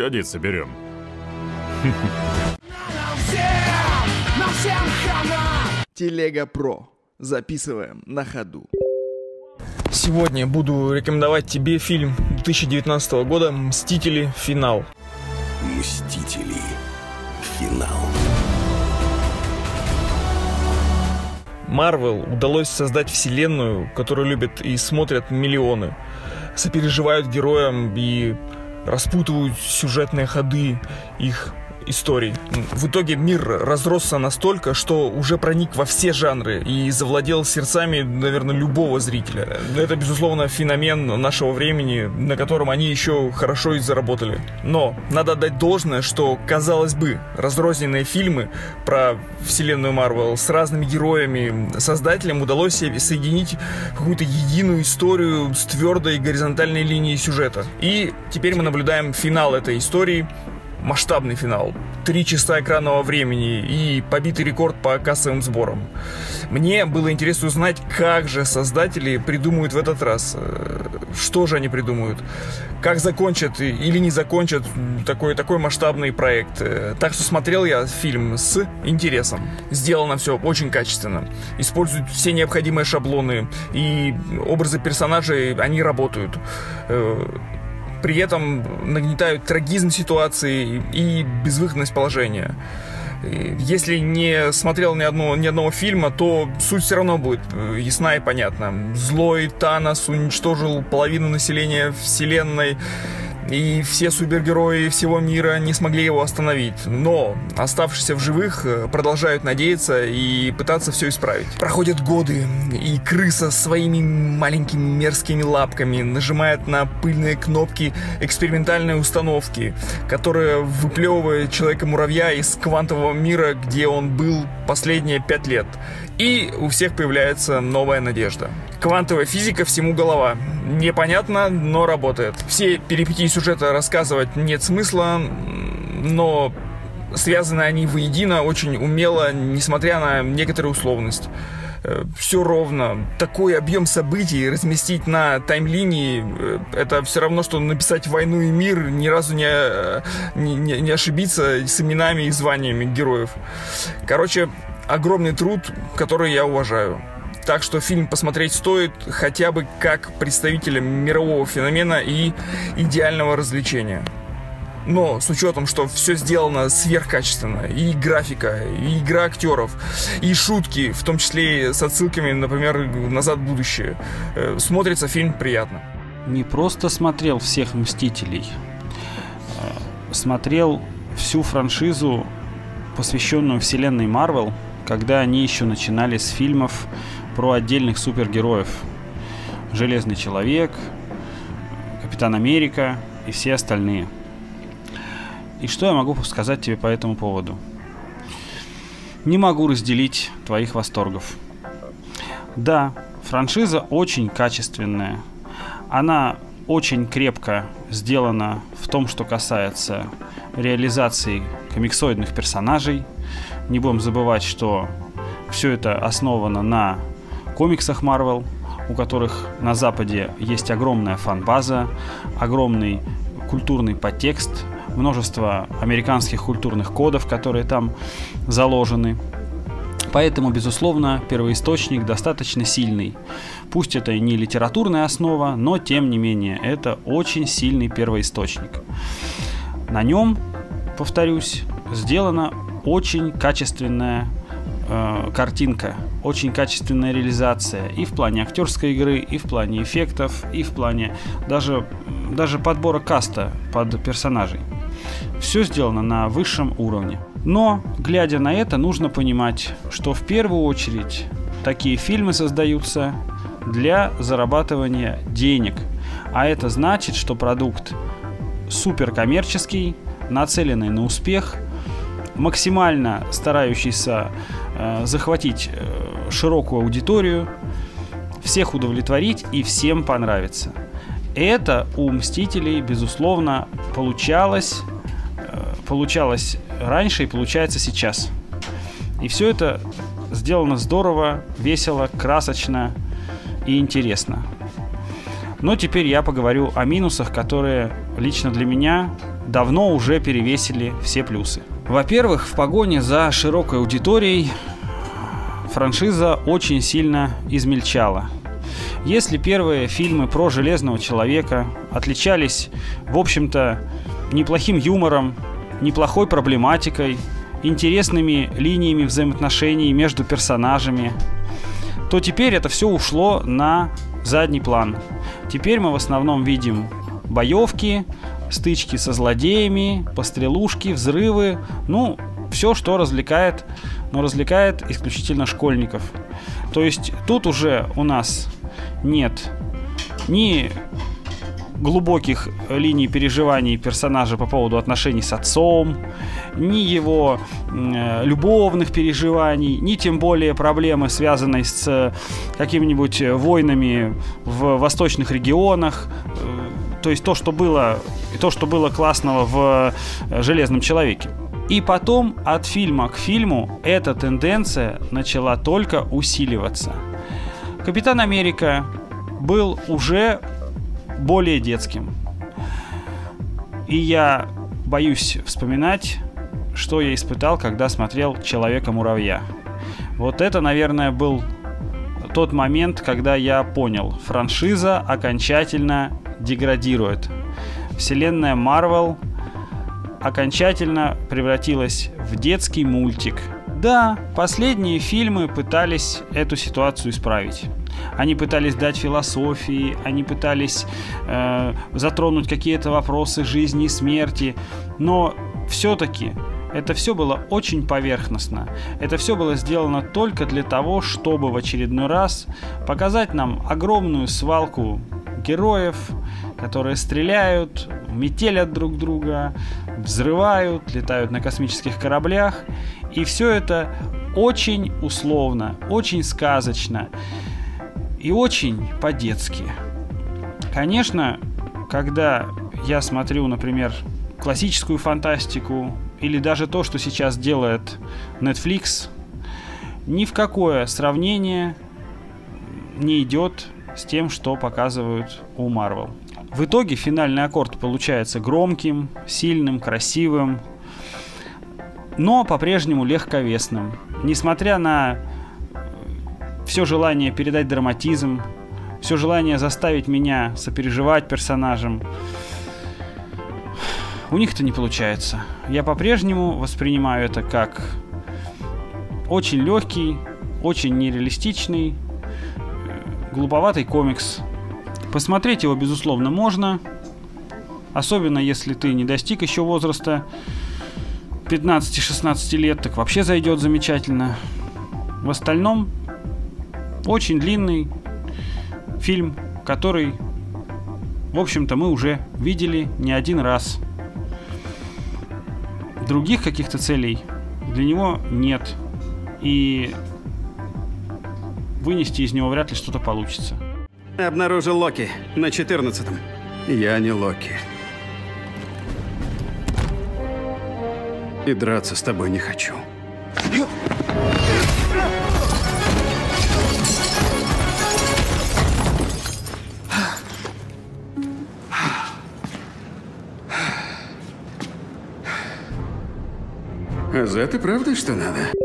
Годится, берем. Телега Про. Записываем на ходу. Сегодня буду рекомендовать тебе фильм 2019 года «Мстители. Финал». Мстители. Финал. Марвел удалось создать вселенную, которую любят и смотрят миллионы. Сопереживают героям и распутывают сюжетные ходы их историй. В итоге мир разросся настолько, что уже проник во все жанры и завладел сердцами, наверное, любого зрителя. Это, безусловно, феномен нашего времени, на котором они еще хорошо и заработали. Но надо отдать должное, что, казалось бы, разрозненные фильмы про вселенную Марвел с разными героями, создателям удалось соединить какую-то единую историю с твердой горизонтальной линией сюжета. И теперь мы наблюдаем финал этой истории, масштабный финал. Три часа экранного времени и побитый рекорд по кассовым сборам. Мне было интересно узнать, как же создатели придумают в этот раз. Э, что же они придумают? Как закончат или не закончат такой, такой масштабный проект. Э, так что смотрел я фильм с интересом. Сделано все очень качественно. Используют все необходимые шаблоны и образы персонажей, они работают э, при этом нагнетают трагизм ситуации и безвыходность положения. Если не смотрел ни одного, ни одного фильма, то суть все равно будет э, ясна и понятна. Злой Танос уничтожил половину населения Вселенной и все супергерои всего мира не смогли его остановить. Но оставшиеся в живых э, продолжают надеяться и пытаться все исправить. Проходят годы, и крыса своими маленькими мерзкими лапками нажимает на пыльные кнопки экспериментальной установки, которая выплевывает человека-муравья из квантового мира, где он был последние пять лет. И у всех появляется новая надежда. Квантовая физика всему голова. Непонятно, но работает. Все перипетии сюжета рассказывать нет смысла, но связаны они воедино очень умело, несмотря на некоторую условность э, все ровно. Такой объем событий разместить на таймлинии, э, это все равно, что написать «Войну и мир», ни разу не, э, не, не ошибиться с именами и званиями героев. Короче, огромный труд, который я уважаю. Так что фильм посмотреть стоит хотя бы как представителя мирового феномена и идеального развлечения. Но с учетом, что все сделано сверхкачественно, и графика, и игра актеров, и шутки, в том числе с отсылками, например, «Назад в будущее», э, смотрится фильм приятно. Не просто смотрел всех «Мстителей», э, смотрел всю франшизу, посвященную вселенной Марвел – когда они еще начинали с фильмов про отдельных супергероев. Железный человек, Капитан Америка и все остальные. И что я могу сказать тебе по этому поводу? Не могу разделить твоих восторгов. Да, франшиза очень качественная. Она очень крепко сделана в том, что касается реализации комиксоидных персонажей – не будем забывать, что все это основано на комиксах Marvel, у которых на Западе есть огромная фан-база, огромный культурный подтекст, множество американских культурных кодов, которые там заложены. Поэтому, безусловно, первоисточник достаточно сильный. Пусть это и не литературная основа, но тем не менее это очень сильный первоисточник. На нем, повторюсь, сделано очень качественная э, картинка, очень качественная реализация и в плане актерской игры, и в плане эффектов, и в плане даже, даже подбора каста под персонажей. Все сделано на высшем уровне. Но, глядя на это, нужно понимать, что в первую очередь такие фильмы создаются для зарабатывания денег. А это значит, что продукт суперкоммерческий, нацеленный на успех – максимально старающийся захватить э, широкую аудиторию, всех удовлетворить и всем понравиться. Это у Мстителей, безусловно, получалось, э, получалось раньше и получается сейчас. И все это сделано здорово, весело, красочно и интересно. Но теперь я поговорю о минусах, которые лично для меня давно уже перевесили все плюсы. Во-первых, в погоне за широкой аудиторией франшиза очень сильно измельчала. Если первые фильмы про Железного Человека отличались, в общем-то, неплохим юмором, неплохой проблематикой, интересными линиями взаимоотношений между персонажами, то теперь это все ушло на задний план. Теперь мы в основном видим боевки, стычки со злодеями, пострелушки, взрывы, ну, все, что развлекает, но развлекает исключительно школьников. То есть тут уже у нас нет ни глубоких линий переживаний персонажа по поводу отношений с отцом, ни его э, любовных переживаний, ни тем более проблемы, связанные с какими-нибудь войнами в восточных регионах. Э, то есть то, что было, то, что было классного в э, Железном человеке. И потом от фильма к фильму эта тенденция начала только усиливаться. Капитан Америка был уже более детским. И я боюсь вспоминать, что я испытал, когда смотрел «Человека-муравья». Вот это, наверное, был тот момент, когда я понял, франшиза окончательно деградирует. Вселенная Марвел окончательно превратилась в детский мультик. Да, последние фильмы пытались эту ситуацию исправить. Они пытались дать философии, они пытались э, затронуть какие-то вопросы жизни и смерти, но все-таки это все было очень поверхностно. Это все было сделано только для того, чтобы в очередной раз показать нам огромную свалку героев, которые стреляют, метелят друг друга, взрывают, летают на космических кораблях. И все это очень условно, очень сказочно и очень по-детски. Конечно, когда я смотрю, например, классическую фантастику или даже то, что сейчас делает Netflix, ни в какое сравнение не идет с тем, что показывают у Marvel. В итоге финальный аккорд получается громким, сильным, красивым, но по-прежнему легковесным. Несмотря на все желание передать драматизм, все желание заставить меня сопереживать персонажам. У них это не получается. Я по-прежнему воспринимаю это как очень легкий, очень нереалистичный, глуповатый комикс. Посмотреть его, безусловно, можно. Особенно если ты не достиг еще возраста 15-16 лет, так вообще зайдет замечательно. В остальном очень длинный фильм, который, в общем-то, мы уже видели не один раз. Других каких-то целей для него нет. И вынести из него вряд ли что-то получится. Обнаружил Локи на 14-м. Я не Локи. И драться с тобой не хочу. А за ты правда что надо?